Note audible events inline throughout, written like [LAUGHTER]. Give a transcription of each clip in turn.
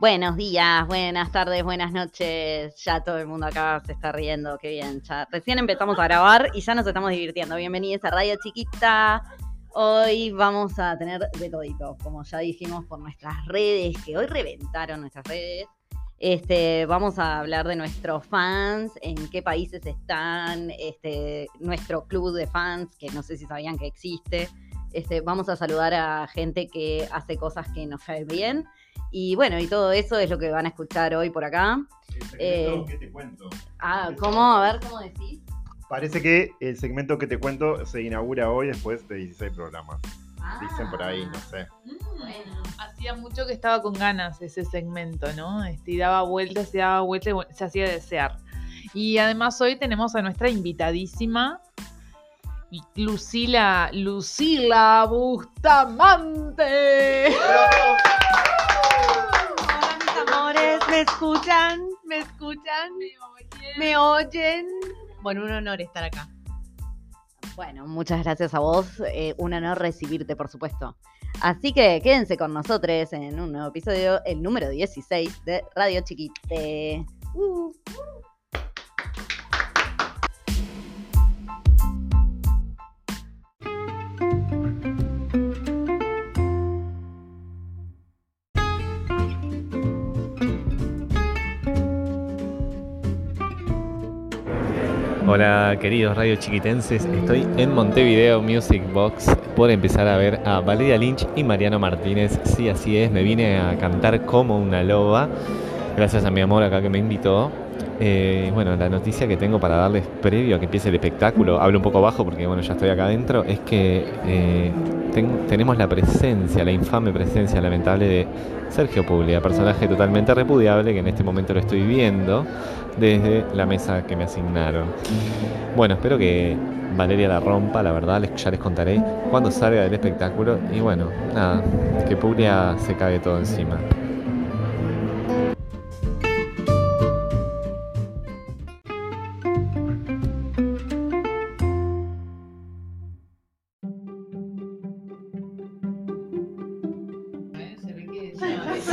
Buenos días, buenas tardes, buenas noches. Ya todo el mundo acá se está riendo, qué bien. Ya recién empezamos a grabar y ya nos estamos divirtiendo. Bienvenidos a Radio Chiquita. Hoy vamos a tener de todito, como ya dijimos por nuestras redes, que hoy reventaron nuestras redes. Este, vamos a hablar de nuestros fans, en qué países están, este, nuestro club de fans, que no sé si sabían que existe. Este, vamos a saludar a gente que hace cosas que nos caen bien y bueno, y todo eso es lo que van a escuchar hoy por acá. Eh, ¿Qué te cuento? Ah, ¿cómo? A ver, ¿cómo decís? Parece que el segmento que te cuento se inaugura hoy después de 16 programas. Dicen por ahí, no sé. Bueno, hacía mucho que estaba con ganas ese segmento, ¿no? Este, y daba vueltas, y daba vueltas, y se hacía desear. Y además hoy tenemos a nuestra invitadísima, Lucila, Lucila Bustamante. ¿Me escuchan? ¿Me escuchan? ¿Me oyen? Bueno, un honor estar acá. Bueno, muchas gracias a vos. Eh, un honor recibirte, por supuesto. Así que quédense con nosotros en un nuevo episodio, el número 16 de Radio Chiquite. Uh. Hola queridos radio chiquitenses, estoy en Montevideo Music Box por empezar a ver a Valeria Lynch y Mariano Martínez. Sí, así es, me vine a cantar como una loba, gracias a mi amor acá que me invitó. Eh, bueno, la noticia que tengo para darles previo a que empiece el espectáculo, hablo un poco bajo porque bueno, ya estoy acá adentro, es que eh, tenemos la presencia, la infame presencia lamentable de Sergio Puglia, personaje totalmente repudiable que en este momento lo estoy viendo desde la mesa que me asignaron. Bueno, espero que Valeria la rompa, la verdad, ya les contaré cuando salga del espectáculo y bueno, nada, que Puglia se cague todo encima.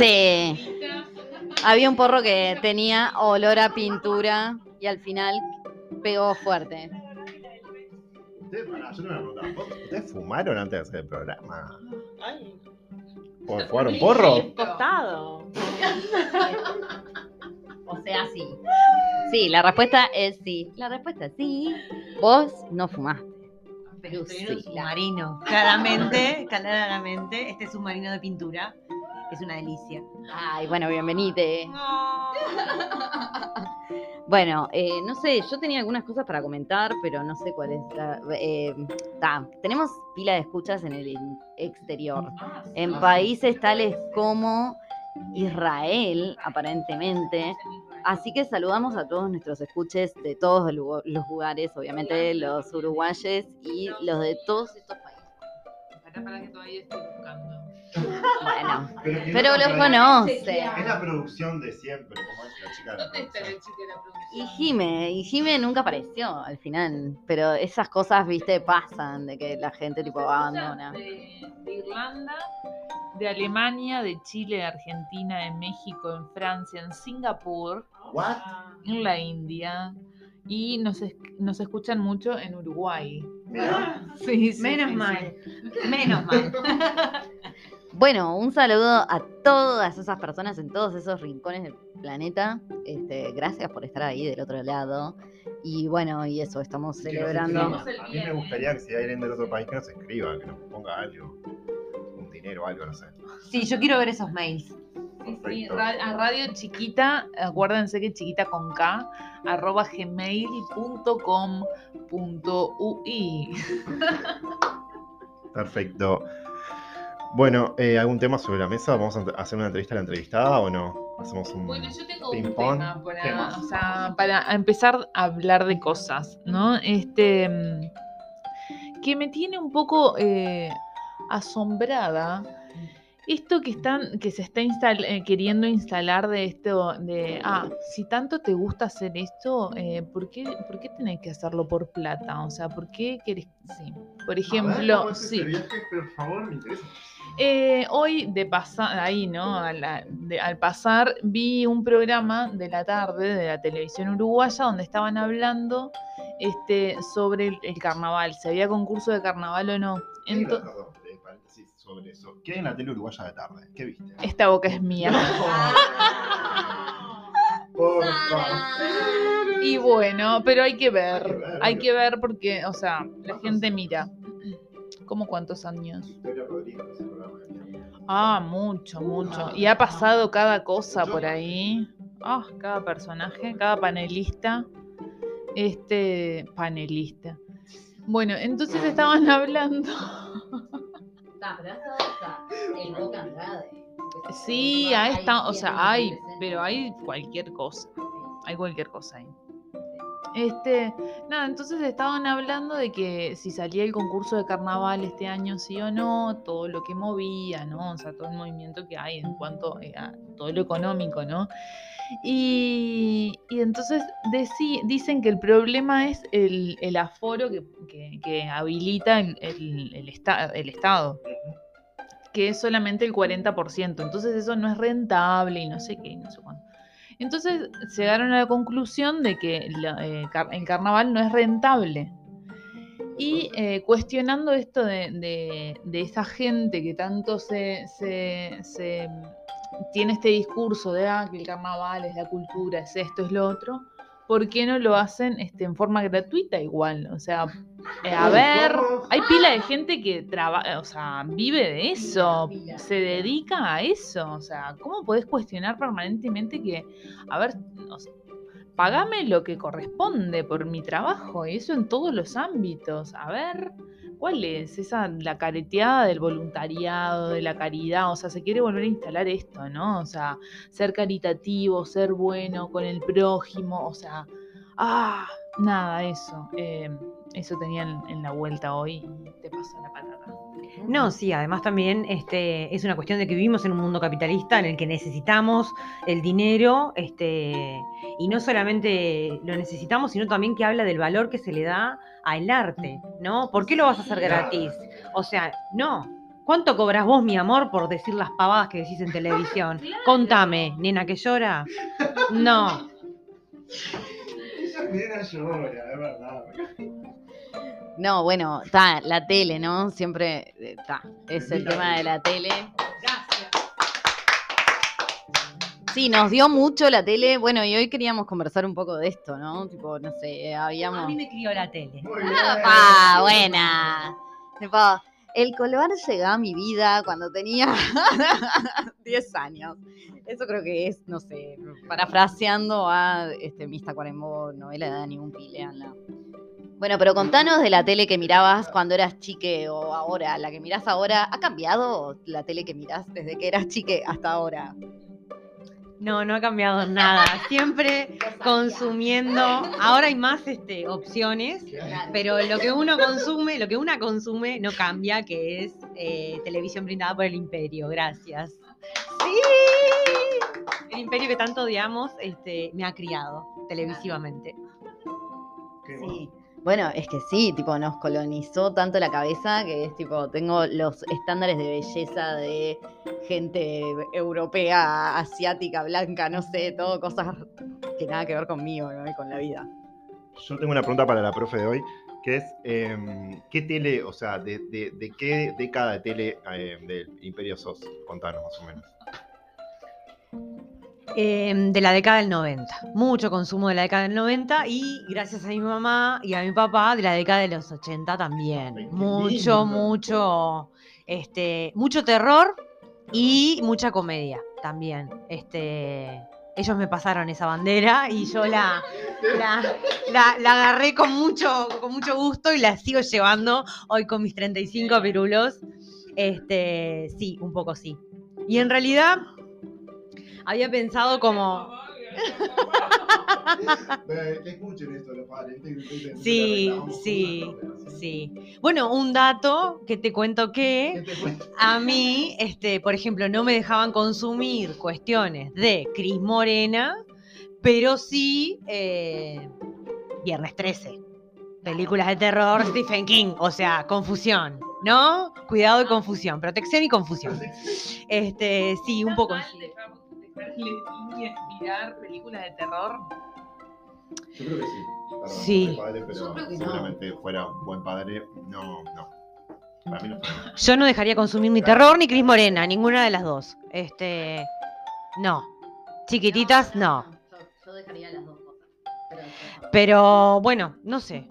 Sí. Había un porro que tenía olor a pintura y al final pegó fuerte. ¿Ustedes, fumaron antes de hacer el programa? ¿Fumaron porro? Costado. O sea, sí. Sí, la respuesta es sí. La respuesta es sí. Vos no fumaste. Pero sí, submarino. Claramente, [LAUGHS] claramente, este submarino de pintura es una delicia. Ay, bueno, bienvenite. Bueno, eh, no sé, yo tenía algunas cosas para comentar, pero no sé cuál es. Eh, tenemos pila de escuchas en el exterior, ah, en países tales como Israel, aparentemente. Así que saludamos a todos nuestros escuches de todos los lugares, obviamente los uruguayes y los de todos estos países. Para, para que todavía estoy buscando. Bueno, pero, los conoce. Es la producción de siempre, como es la chica de la producción. Y Jime, y Jime nunca apareció al final, pero esas cosas, viste, pasan de que la gente tipo abandona. De, Irlanda, de Alemania, de Chile, de Argentina, de México, en Francia, en Singapur, en la India y nos, nos escuchan mucho en Uruguay. Sí, Menos mal. Menos [LAUGHS] mal. Bueno, un saludo a todas esas personas en todos esos rincones del planeta. Este, gracias por estar ahí del otro lado. Y bueno, y eso, estamos celebrando. a mí me gustaría que si hay alguien del otro país que nos escriba, que nos ponga algo, un dinero, algo, no sé. Sí, yo quiero ver esos mails. Sí, a radio chiquita, acuérdense que chiquita con K, arroba gmail.com.ui. Perfecto. Bueno, eh, ¿algún tema sobre la mesa? ¿Vamos a hacer una entrevista a la entrevistada o no? Hacemos un bueno, yo tengo un tema para, o sea, para empezar a hablar de cosas, ¿no? Este mm, que me tiene un poco eh, asombrada esto que están que se está eh, queriendo instalar de esto de ah si tanto te gusta hacer esto eh, ¿por qué por qué tenés que hacerlo por plata o sea por qué querés sí por ejemplo sí viaje, por favor me interesa Eh, hoy, de pasar, ahí, ¿no? Al, al, pasar, vi un programa de la tarde de la televisión uruguaya donde estaban hablando este, sobre el, carnaval, si había concurso de carnaval o no. Entonces, sobre eso. ¿Qué hay en la tele uruguaya de tarde? ¿Qué viste? Esta boca es mía. y bueno, pero hay que ver. Hay que ver porque, o sea, la gente mira. ¿Cómo cuántos años? Ah, mucho, mucho. Y ha pasado cada cosa por ahí. Ah, cada personaje, cada panelista. Este panelista. Bueno, entonces estaban [LAUGHS] hablando. Sí, ahí está, o sea, hay, pero hay cualquier cosa. Hay cualquier cosa ahí. Este, nada, entonces estaban hablando de que si salía el concurso de carnaval este año, sí o no, todo lo que movía, ¿no? O sea, todo el movimiento que hay en cuanto eh, a todo lo económico, ¿no? Y, entonces dicen que el problema es el, aforo que, habilita el, el, Estado, que es solamente el 40%. Entonces eso no es rentable y no sé qué, no sé cuánto. Entonces llegaron a la conclusión de que eh, el carnaval no es rentable. Y eh, cuestionando esto de, esa gente que tanto se, tiene este discurso de ah, que el carnaval es la cultura, es esto, es lo otro, ¿por qué no lo hacen este, en forma gratuita igual? O sea, eh, a ver, hay pila de gente que trabaja, o sea, vive de eso, se dedica a eso. O sea, ¿cómo podés cuestionar permanentemente que, a ver, pagame lo que corresponde por mi trabajo? Y eso en todos los ámbitos. A ver. ¿Cuál es esa la careteada del voluntariado, de la caridad? O sea, se quiere volver a instalar esto, ¿no? O sea, ser caritativo, ser bueno con el prójimo, o sea, ah, nada, eso. Eh, eso tenían en la vuelta hoy te pasa la patata. No, sí, además también este, es una cuestión de que vivimos en un mundo capitalista en el que necesitamos el dinero, este, y no solamente lo necesitamos, sino también que habla del valor que se le da al arte, ¿no? ¿Por qué lo vas a hacer gratis? O sea, no. ¿Cuánto cobras vos, mi amor, por decir las pavadas que decís en [LAUGHS] televisión? Contame, nena que llora. No. [LAUGHS] Esa nena llora, es verdad. No, bueno, está la tele, ¿no? Siempre está. Es el tema de la tele. Gracias. Sí, nos dio mucho la tele. Bueno, y hoy queríamos conversar un poco de esto, ¿no? Tipo, no sé, habíamos. A mí me crió la tele. Ah, buena. Tipo, el color llegó a mi vida cuando tenía [LAUGHS] 10 años. Eso creo que es, no sé, parafraseando a este Mista Cuarembo, novela de Dani Pile, la bueno, pero contanos de la tele que mirabas cuando eras chique o ahora, la que mirás ahora. ¿Ha cambiado la tele que mirás desde que eras chique hasta ahora? No, no ha cambiado nada. Siempre consumiendo. Ahora hay más este, opciones, pero lo que uno consume, lo que una consume no cambia, que es eh, televisión brindada por el imperio. Gracias. Sí. El imperio que tanto odiamos este, me ha criado televisivamente. Sí. Bueno, es que sí, tipo, nos colonizó tanto la cabeza que es tipo, tengo los estándares de belleza de gente europea, asiática, blanca, no sé, todo cosas que nada que ver conmigo y con la vida. Yo tengo una pregunta para la profe de hoy, que es, em, ¿qué tele, o sea, de, qué década de tele em, del Imperio sos? Contanos más o menos. Em, de la década del 90. Mucho consumo de la década del 90 y gracias a mi mamá y a mi papá de la década de los 80 también. mucho, mucho, este, mucho terror y mucha comedia también. Este, ellos me pasaron esa bandera y yo la, la, agarré con mucho, con mucho gusto y la sigo llevando hoy con mis 35 pirulos. Este, sí, un poco sí. Y en realidad había pensado como... [LAUGHS] Sí, sí, sí. Bueno, un dato que te cuento que a mí, este, por ejemplo, no me dejaban consumir cuestiones de Cris Morena, pero sí eh, Viernes 13. Películas de terror, Stephen King, o sea, confusión. ¿no? Cuidado y confusión, protección y confusión. Este, sí, un poco. Mirar películas de terror? Yo creo que sí. sí. Padre, pero seguramente fuera un buen padre, no, no. Para mí no Yo no dejaría consumir ni terror ni Cris Morena, ninguna de las dos. Este, no. Chiquititas, no. Yo, dejaría las dos cosas. Pero bueno, no sé.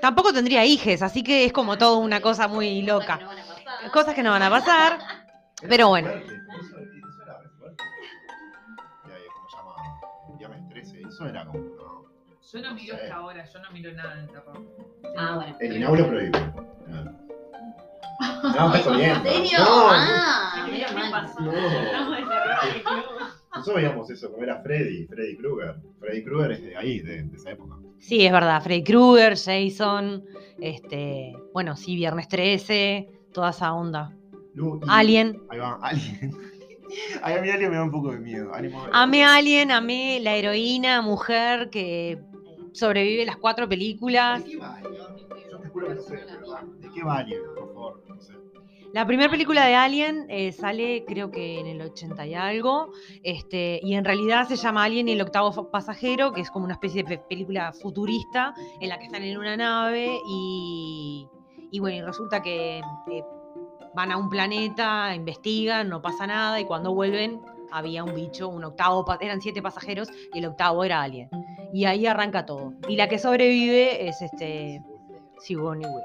Tampoco tendría hijes, así que es como todo una cosa muy loca. Cosas que no van a pasar. Pero bueno. Eso era como. Yo no miro hasta ahora, yo no miro nada de terror. Ah, bueno. El Inauro prohibido. No, está bien. ¿En serio? Ah, mira No. [LAUGHS] [LAUGHS] Nosotros veíamos eso, como era Freddy, Freddy Krueger. Freddy Krueger es de ahí, de, de esa época. Sí, es verdad. Freddy Krueger, Jason, este, bueno, sí, Viernes 13, toda esa onda. Alien. Ahí va, Alien. A mí Alien me da un poco de miedo. Amé Alien, amé la heroína, mujer que sobrevive las cuatro películas. ¿De qué va Alien? Yo te juro que no sé, ¿De qué va Alien? Por favor, no sé. La primera película de Alien eh, sale creo que en el 80 y algo, este, y en realidad se llama Alien y el octavo pasajero, que es como una especie de película futurista en la que están en una nave y, y bueno, y resulta que eh, van a un planeta, investigan, no pasa nada y cuando vuelven había un bicho, un octavo, eran siete pasajeros y el octavo era Alien. Y ahí arranca todo. Y la que sobrevive es este Sigourney Weaver.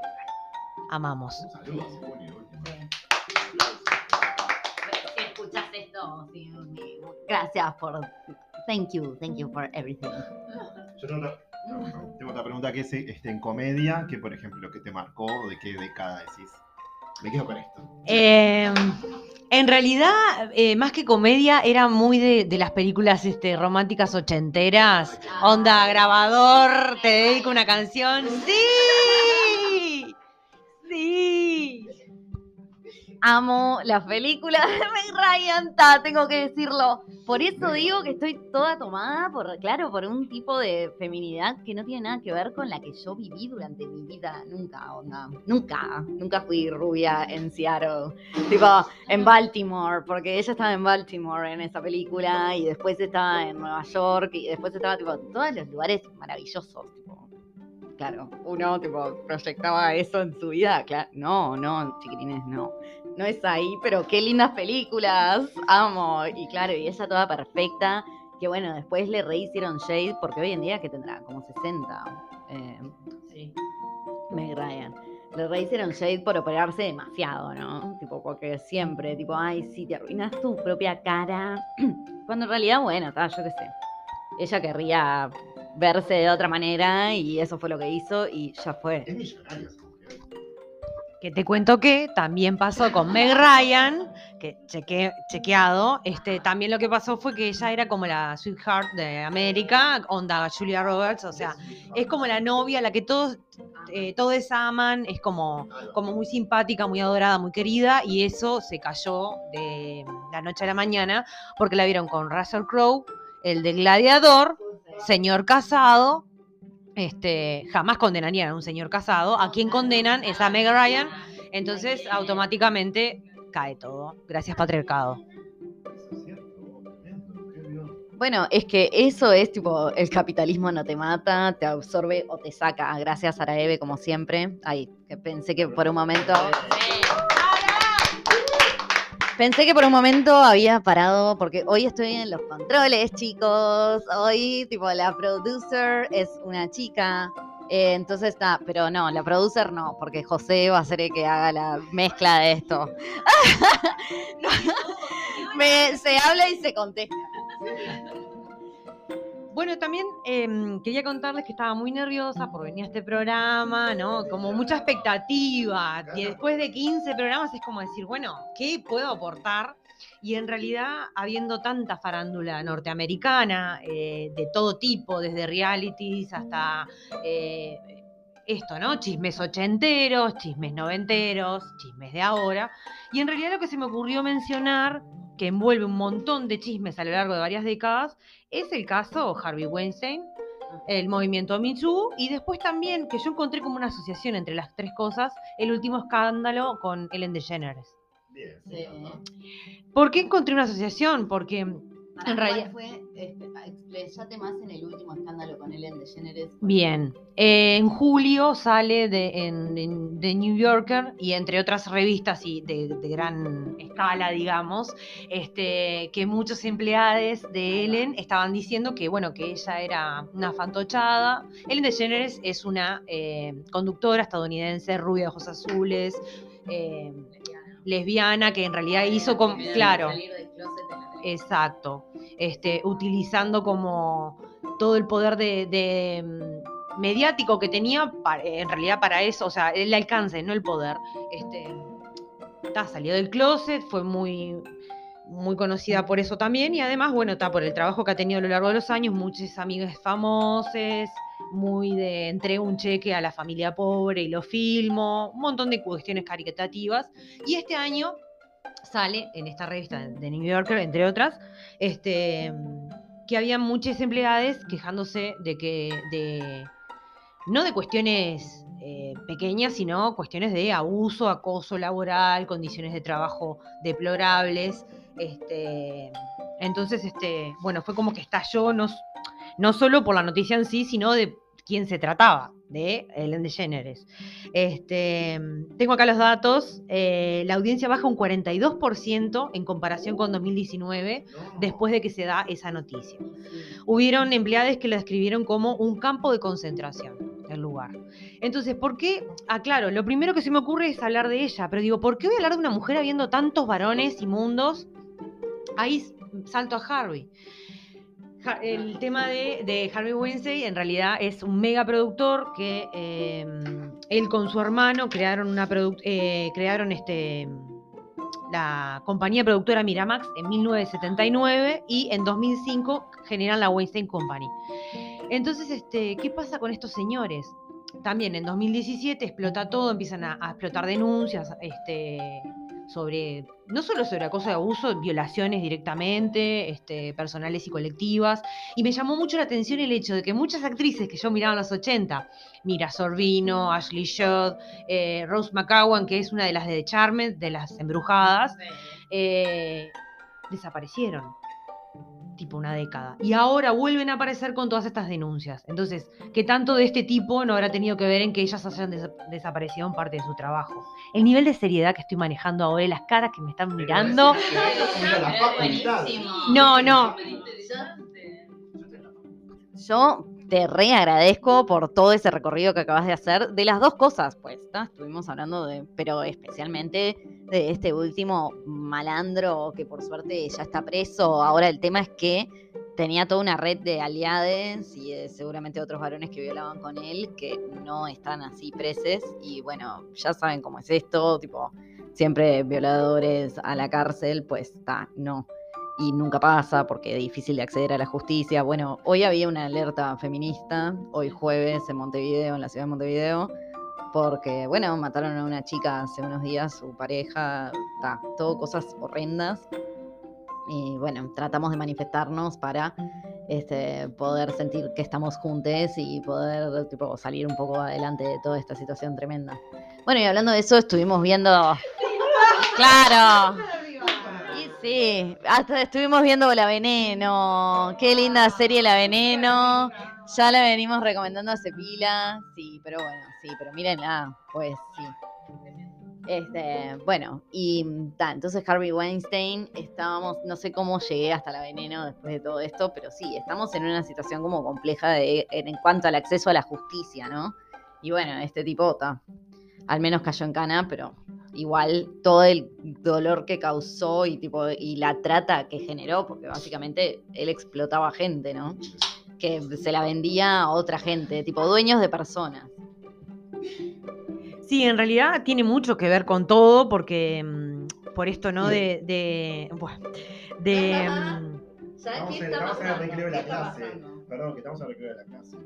Amamos. esto, gracias por. Thank you, thank you for everything. Yo tengo otra, pregunta que es este, en comedia, que por ejemplo, ¿qué te marcó? ¿De qué década decís? Me quedo con esto. Em, en realidad, eh, más que comedia, era muy de, las películas este, románticas ochenteras. Onda, grabador, te dedico una canción. ¡Sí! Amo las películas de Meg Ryan, tengo que decirlo. Por eso digo que estoy toda tomada por, claro, por un tipo de feminidad que no tiene nada que ver con la que yo viví durante mi vida. Nunca, onda. Nunca, nunca fui rubia en Seattle. tipo, en Baltimore, porque ella estaba en Baltimore en esa película y después estaba en Nueva York y después estaba, tipo, en todos los lugares maravillosos, claro, uno tipo proyectaba eso en su vida, claro, no, no, chiquitines, no no es ahí, pero qué lindas películas, amo. Y claro, y ella toda perfecta, que bueno, después le rehicieron Shade, porque hoy en día que tendrá como 60. Eh, sí. Meg Ryan. Le rehicieron Shade por operarse demasiado, ¿no? Tipo, porque siempre, tipo, ay, sí, te arruinas tu propia cara. [CLEARS THROAT] Cuando en realidad, bueno, está, yo qué sé. Ella querría verse de otra manera y eso fue lo que hizo y ya fue. Es millonario, que te cuento que también pasó con Meg Ryan, que cheque, chequeado, este, también lo que pasó fue que ella era como la sweetheart de América, onda Julia Roberts, o sea, es como la novia, la que todos, eh, todos aman, es como, como muy simpática, muy adorada, muy querida, y eso se cayó de la noche a la mañana, porque la vieron con Russell Crowe, el de Gladiador, señor casado, este, jamás condenarían a un señor casado. A quien condenan es a Meg Ryan. Entonces, automáticamente cae todo. Gracias, patriarcado. Bueno, es que eso es tipo, el capitalismo no te mata, te absorbe o te saca. Gracias, Araeve, como siempre. Ay, que pensé que por un momento. Pensé que por un momento había parado, porque hoy estoy en los controles, chicos. Hoy, tipo, la producer es una chica. Eh, entonces está, pero no, la producer no, porque José va a ser el que haga la mezcla de esto. [LAUGHS] se habla y se contesta. Bueno, también em, quería contarles que estaba muy nerviosa por venir a este programa, ¿no? Como mucha expectativa. Y después de 15 programas es como decir, bueno, ¿qué puedo aportar? Y en realidad, habiendo tanta farándula norteamericana, eh, de todo tipo, desde realities hasta eh, esto, ¿no? Chismes ochenteros, chismes noventeros, chismes de ahora. Y en realidad lo que se me ocurrió mencionar, que envuelve un montón de chismes a lo largo de varias décadas, es el caso Harvey Weinstein, el movimiento Me y después también que yo encontré como una asociación entre las tres cosas, el último escándalo con Ellen DeGeneres. Bien. ¿Por qué encontré una asociación? Porque en realidad fue expresate más en el último escándalo con Ellen DeGeneres. Bien, eh, en julio sale de, en, New Yorker y entre otras revistas y de, gran escala, digamos, este, que muchos empleados de Ellen estaban diciendo que, bueno, que ella era una fantochada. Ellen DeGeneres es una eh, conductora estadounidense, rubia de ojos azules, eh, lesbiana, que en realidad hizo con, claro, exacto, este, utilizando como todo el poder de, mm, mediático que tenía, en realidad para eso, o sea, el alcance, no el poder. Este, está, salió del closet, fue muy, muy conocida por eso también y además, bueno, está por el trabajo que ha tenido a lo largo de los años, muchos amigos famosos, muy de entrego un cheque a la familia pobre y lo filmo, un montón de cuestiones caritativas. Y este año sale en esta revista de New Yorker, entre otras, este, que había muchas empleadas quejándose de que, de, no de cuestiones eh, pequeñas, sino cuestiones de abuso, acoso laboral, condiciones de trabajo deplorables. Este, entonces, este, bueno, fue como que estalló, no, no solo por la noticia en sí, sino de quién se trataba, de Ellen DeGeneres. Este, tengo acá los datos. Eh, la audiencia baja un 42% en comparación con 2019, después de que se da esa noticia. Hubieron empleados que la describieron como un campo de concentración el lugar. Entonces, ¿por qué? Ah, claro, lo primero que se me ocurre es hablar de ella, pero digo, ¿por qué voy a hablar de una mujer habiendo tantos varones inmundos? Ahí salto a Harvey el tema de, Harvey Wednesday en realidad es un mega productor que em, él con su hermano crearon una eh, crearon este la compañía productora Miramax en 1979 y en 2005 generan la Weinstein Company. Entonces, este, ¿qué pasa con estos señores? También en 2017 explota todo, empiezan a, a explotar denuncias, este, sobre, no solo sobre acoso y abuso, violaciones directamente, este, personales y colectivas. Y me llamó mucho la atención el hecho de que muchas actrices que yo miraba en los 80, Mira Sorbino, Ashley Judd, eh, Rose McCowan, que es una de las de Charmed, de las embrujadas, eh, desaparecieron tipo una década. Y ahora vuelven a aparecer con todas estas denuncias. Entonces, ¿qué tanto de este tipo no habrá tenido que ver en que ellas hayan desaparecido en parte de su trabajo? El nivel de seriedad que estoy manejando ahora, las caras que me están mirando. No, no. Yo te re agradezco por todo ese recorrido que acabas de hacer de las dos cosas, pues, estuvimos hablando de, pero especialmente de este último malandro que por suerte ya está preso. Ahora el tema es que tenía toda una red de aliades y seguramente otros varones que violaban con él que no están así presos y bueno, ya saben cómo es esto, tipo, siempre violadores a la cárcel, pues está, no y nunca pasa porque es difícil de acceder a la justicia. Bueno, hoy había una alerta feminista, hoy jueves en Montevideo, en la ciudad de Montevideo, porque, bueno, mataron a una chica hace unos días, su pareja, está, todo cosas horrendas. Y bueno, tratamos de manifestarnos para este, poder sentir que estamos juntos y poder tipo, salir un poco adelante de toda esta situación tremenda. Bueno, y hablando de eso, estuvimos viendo... [LAUGHS] Claro. Sí, hasta estuvimos viendo La Veneno. Qué linda serie La Veneno. Ya la venimos recomendando hace pila. Sí, pero bueno, sí, pero mírenla, pues sí. Este, bueno, y ta, entonces Harvey Weinstein, estábamos, no sé cómo llegué hasta la veneno después de todo esto, pero sí, estamos en una situación como compleja de, en, cuanto al acceso a la justicia, ¿no? Y bueno, este tipo, está al menos cayó en cana, pero igual todo el dolor que causó y tipo y la trata que generó, porque básicamente él explotaba gente, ¿no? Que se la vendía a otra gente, tipo dueños de personas. Sí, en realidad tiene mucho que ver con todo, porque mm, por esto, ¿no? De. de, bueno, de [LAUGHS] estamos, en, estamos en el recreo de la clase. Perdón, que estamos en el recreo de la clase.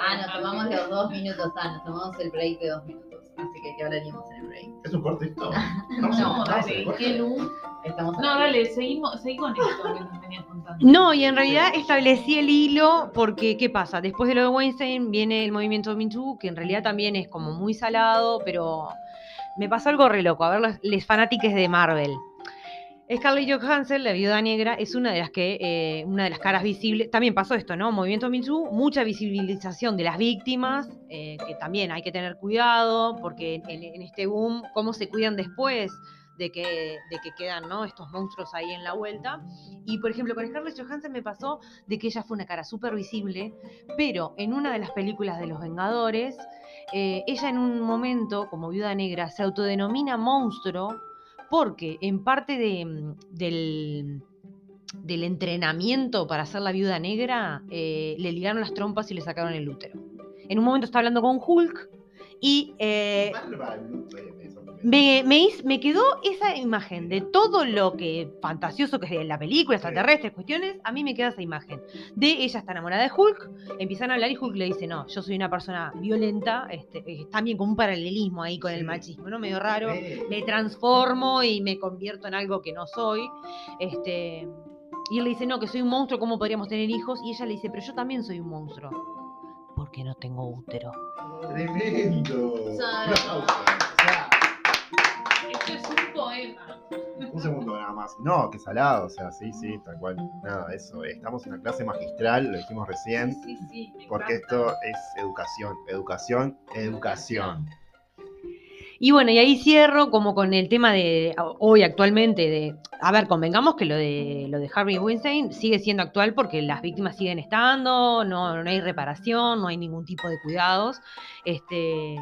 Ah, nos tomamos los dos minutos, ah, nos tomamos el break de dos minutos. Así que, ¿qué hablaríamos en el break? ¿Es un cortito? [LAUGHS] no, dale, qué luz. No, dale, seguimos, seguí con esto que nos venías contando. No, y en realidad establecí el hilo porque, ¿qué pasa? Después de lo de Weinstein viene el movimiento Me Too, que en realidad también es como muy salado, pero me pasó algo re loco. A ver, los, les fanáticos de Marvel. Scarlett Johansson, la viuda negra, es una de las que, eh, una de las caras visibles. También pasó esto, ¿no? Movimiento Too, mucha visibilización de las víctimas, eh, que también hay que tener cuidado, porque en, en este boom, cómo se cuidan después de que, de que quedan ¿no? estos monstruos ahí en la vuelta. Y por ejemplo, con Scarlett Johansson me pasó de que ella fue una cara súper visible, pero en una de las películas de Los Vengadores, eh, ella en un momento, como viuda negra, se autodenomina monstruo porque en parte mm, del, del entrenamiento para ser la viuda negra, eh, le ligaron las trompas y le sacaron el útero. En un momento está hablando con Hulk y eh, me, me, quedó esa imagen de todo lo que fantasioso que es la película, extraterrestres, cuestiones, a mí me queda esa imagen. De ella está enamorada de Hulk, empiezan a hablar y Hulk le dice, no, yo soy una persona violenta, este, eh, también como un paralelismo ahí con el machismo, ¿no? Medio raro, me transformo y me convierto en algo que no soy. Este, y él le dice, no, que soy un monstruo, ¿cómo podríamos tener hijos? Y ella le dice, pero yo también soy un monstruo. Porque no tengo útero. Tremendo. Un segundo nada más. No, que salado, o sea, sí, sí, tal cual. Nada, eso. Estamos en una clase magistral, lo dijimos recién, Sí, sí, sí, porque encanta. esto es educación, educación, educación. Y bueno, y ahí cierro como con el tema de hoy actualmente de, a ver, convengamos que lo de lo de Harvey Weinstein sigue siendo actual porque las víctimas siguen estando, no, no hay reparación, no hay ningún tipo de cuidados. Este,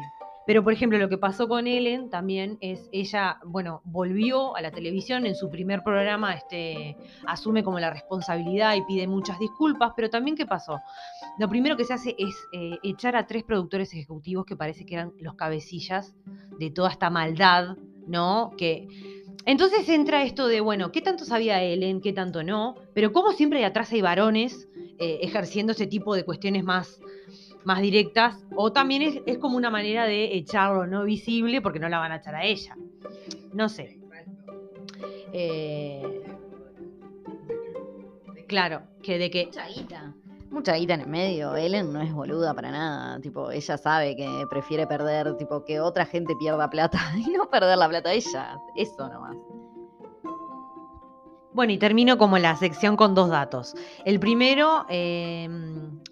pero por ejemplo, lo que pasó con Ellen también es ella, bueno, volvió a la televisión en su primer programa, este, asume como la responsabilidad y pide muchas disculpas, pero también ¿qué pasó? Lo primero que se hace es eh, echar a tres productores ejecutivos que parece que eran los cabecillas de toda esta maldad, ¿no? Que entonces entra esto de, bueno, ¿qué tanto sabía Ellen, qué tanto no? Pero como siempre de atrás hay varones eh, ejerciendo ese tipo de cuestiones más, más directas, o también es, es como una manera de echarlo no visible porque no la van a echar a ella. No sé. Eh, claro, que de que Mucha guita. Mucha guita en el medio. Ellen no es boluda para nada. Tipo, ella sabe que prefiere perder, tipo, que otra gente pierda plata [LAUGHS] y no perder la plata ella. Eso nomás. Bueno, y termino como la sección con dos datos. El primero, eh,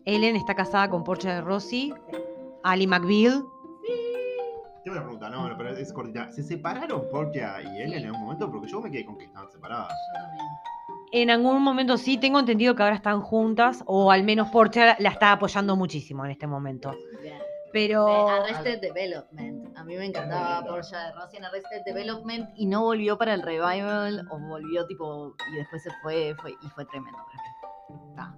Ellen está casada con Portia de Rossi, Ali McBeal. Tengo una pregunta, no, pero es cortita. ¿Se separaron Portia y Ellen en un momento? Porque yo me quedé con que estaban separadas. En algún momento sí, tengo entendido que ahora están juntas, o al menos Portia la está apoyando muchísimo en este momento. Pero Arrested Development. A mí me encantaba Porsche de Rossi en Arrested Development y no volvió para el revival o volvió tipo y después se fue, fue y fue tremendo. Ah.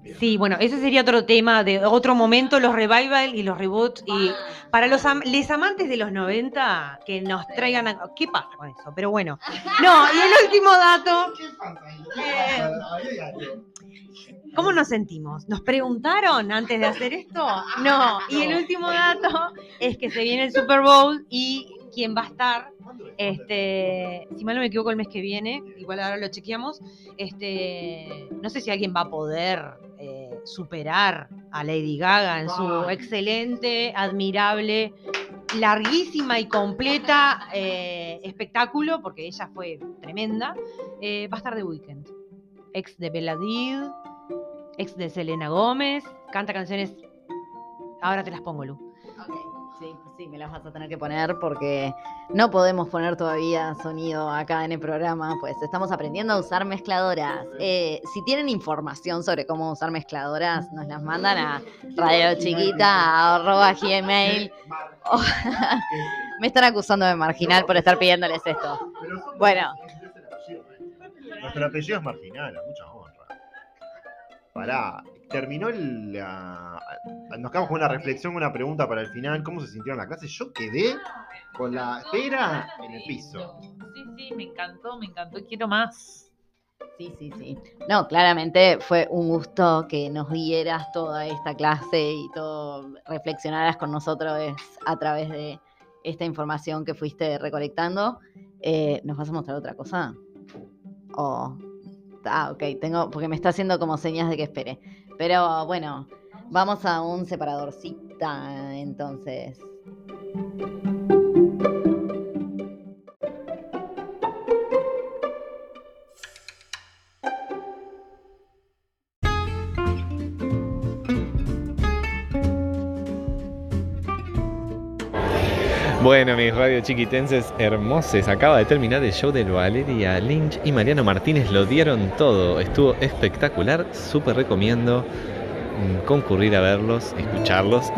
Bien. sí, bueno, ese sería otro tema de otro momento, los revival y los reboots. Y para los am- les amantes de los 90, que nos traigan... a- ¿Qué pasa con eso? Pero bueno. No, y el último dato... [LAUGHS] ¿Qué pasa ¿Cómo nos sentimos? ¿Nos preguntaron antes de hacer esto? [LAUGHS] No. Y el último dato es que se viene el Super Bowl y quién va a estar, este, si mal no me equivoco el mes que viene, igual ahora lo chequeamos, este, no sé si alguien va a poder eh, superar a Lady Gaga en su Ay. excelente, admirable, larguísima y completa eh, espectáculo, porque ella fue tremenda, eh, va a estar de Weekend. Ex de Bella Hadid, ex de Selena Gómez, canta canciones. Ahora te las pongo, Lu. Sí, me las vas a tener que poner porque no podemos poner todavía sonido acá en el programa, pues estamos aprendiendo a usar mezcladoras. Eh, si tienen información sobre cómo usar mezcladoras, nos las mandan a radiochiquita.gmail. Oh, [LAUGHS] me están acusando de marginal por estar pidiéndoles esto. Bueno. Nuestro apellido es marginal, a mucha honra. Pará, terminó el, la- Nos quedamos con una reflexión, una pregunta para el final. ¿Cómo se sintieron en la clase? Yo quedé con la espera en el piso. Sí, sí, me encantó, me encantó. Quiero más. Sí, sí, sí. No, claramente fue un gusto que nos dieras toda esta clase y todo, reflexionaras con nosotros a través de esta información que fuiste recolectando. Eh, ¿Nos vas a mostrar otra cosa? O. Ah, ok, tengo. Porque me está haciendo como señas de que espere. Pero bueno, vamos a un separadorcita entonces. Bueno, mis radio chiquitenses hermosos, acaba de terminar el show de Valeria Lynch y Mariano Martínez, lo dieron todo, estuvo espectacular, súper recomiendo concurrir a verlos, escucharlos,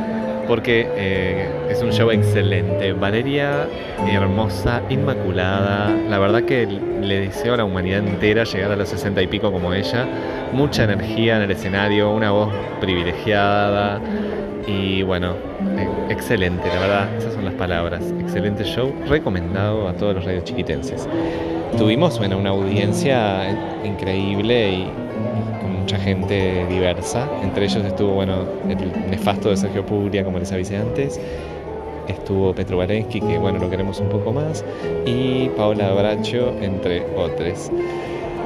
porque eh, es un show excelente. Valeria, hermosa, inmaculada, la verdad que le deseo a la humanidad entera llegar a los sesenta y pico como ella, mucha energía en el escenario, una voz privilegiada y bueno, e, excelente, la verdad, esas son las palabras. Excelente show, recomendado a todos los radios chiquitenses. Tuvimos bueno, una audiencia increíble y, mucha gente diversa. Entre ellos estuvo bueno, el nefasto de Sergio Puglia, como les avisé antes. Estuvo Petro Valensky, que bueno, lo queremos un poco más. Y Paola Bracho, entre otros.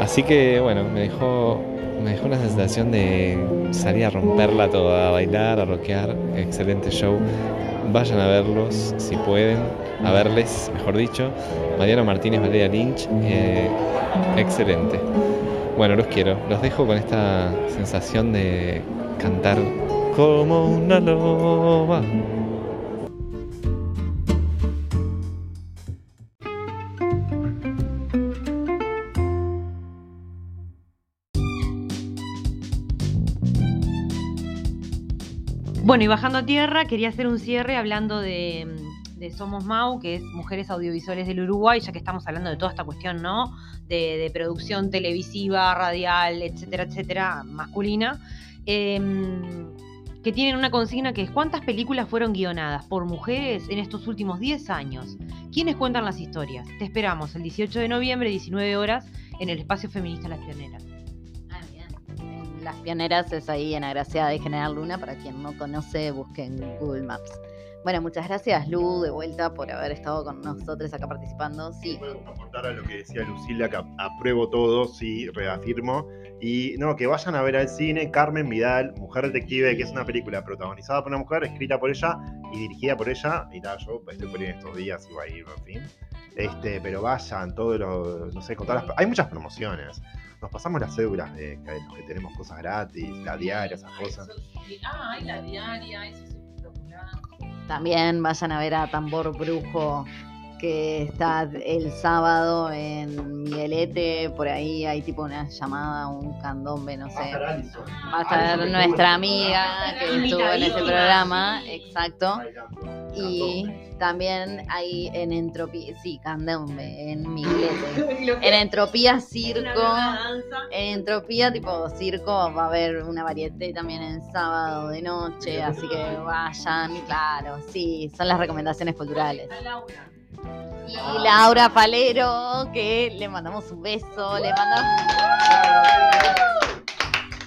Así que bueno, me dejó me dejó una sensación de salir a romperla toda, a bailar, a rockear. Excelente show. Vayan a verlos si pueden, a verles, mejor dicho. Mariano Martínez, Valeria Lynch. Eh, excelente. Bueno, los quiero. Los dejo con esta sensación de cantar como una loba. Bueno, y bajando a tierra, quería hacer un cierre hablando de, Somos Mau, que es Mujeres Audiovisuales del Uruguay, ya que estamos hablando de toda esta cuestión, ¿no? De, producción televisiva, radial, etcétera, etcétera, masculina. Em, que tienen una consigna que es ¿cuántas películas fueron guionadas por mujeres en estos últimos 10 años? ¿Quiénes cuentan las historias? Te esperamos el 18 de noviembre, 19 horas, en el espacio feminista Las Pioneras. Las Pioneras es ahí en Agraciada de General Luna. Para quien no conoce, busquen Google Maps. Bueno, muchas gracias Lu de vuelta por haber estado con nosotros acá participando. Sí. Puedo aportar a lo que decía Lucila, que apruebo todo, sí, reafirmo. Y no, que vayan a ver al cine Carmen Vidal, Mujer Detective, que es una película protagonizada por una mujer, escrita por ella y dirigida por ella. Y tal, yo estoy por ir estos días y voy a ir, en fin. Este, pero vayan, todos los, no sé, contar las, hay muchas promociones nos pasamos las cédulas de, los que tenemos cosas gratis, la diaria, esas cosas. Ah, hay la diaria, eso es También vayan a ver a Tambor Brujo que está el sábado en Miguelete, por ahí hay tipo una llamada, un candombe, no sé. Va a estar nuestra amiga que estuvo en ese programa, exacto. Y también hay en Entropía, sí, candombe, en Miguelete. [LAUGHS] En Entropía Circo, en Entropía tipo circo va a haber una variedad también en sábado de noche, así que vayan, claro, sí, son las recomendaciones culturales. Y Laura Palero, que le mandamos un beso, le mandamos...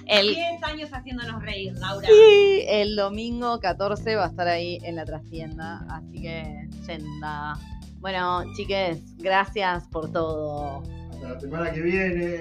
El... 10 años haciéndonos reír, Laura. Sí, el domingo 14 va a estar ahí en la trastienda, así que yenda. Bueno, chiques, gracias por todo. Hasta la semana que viene.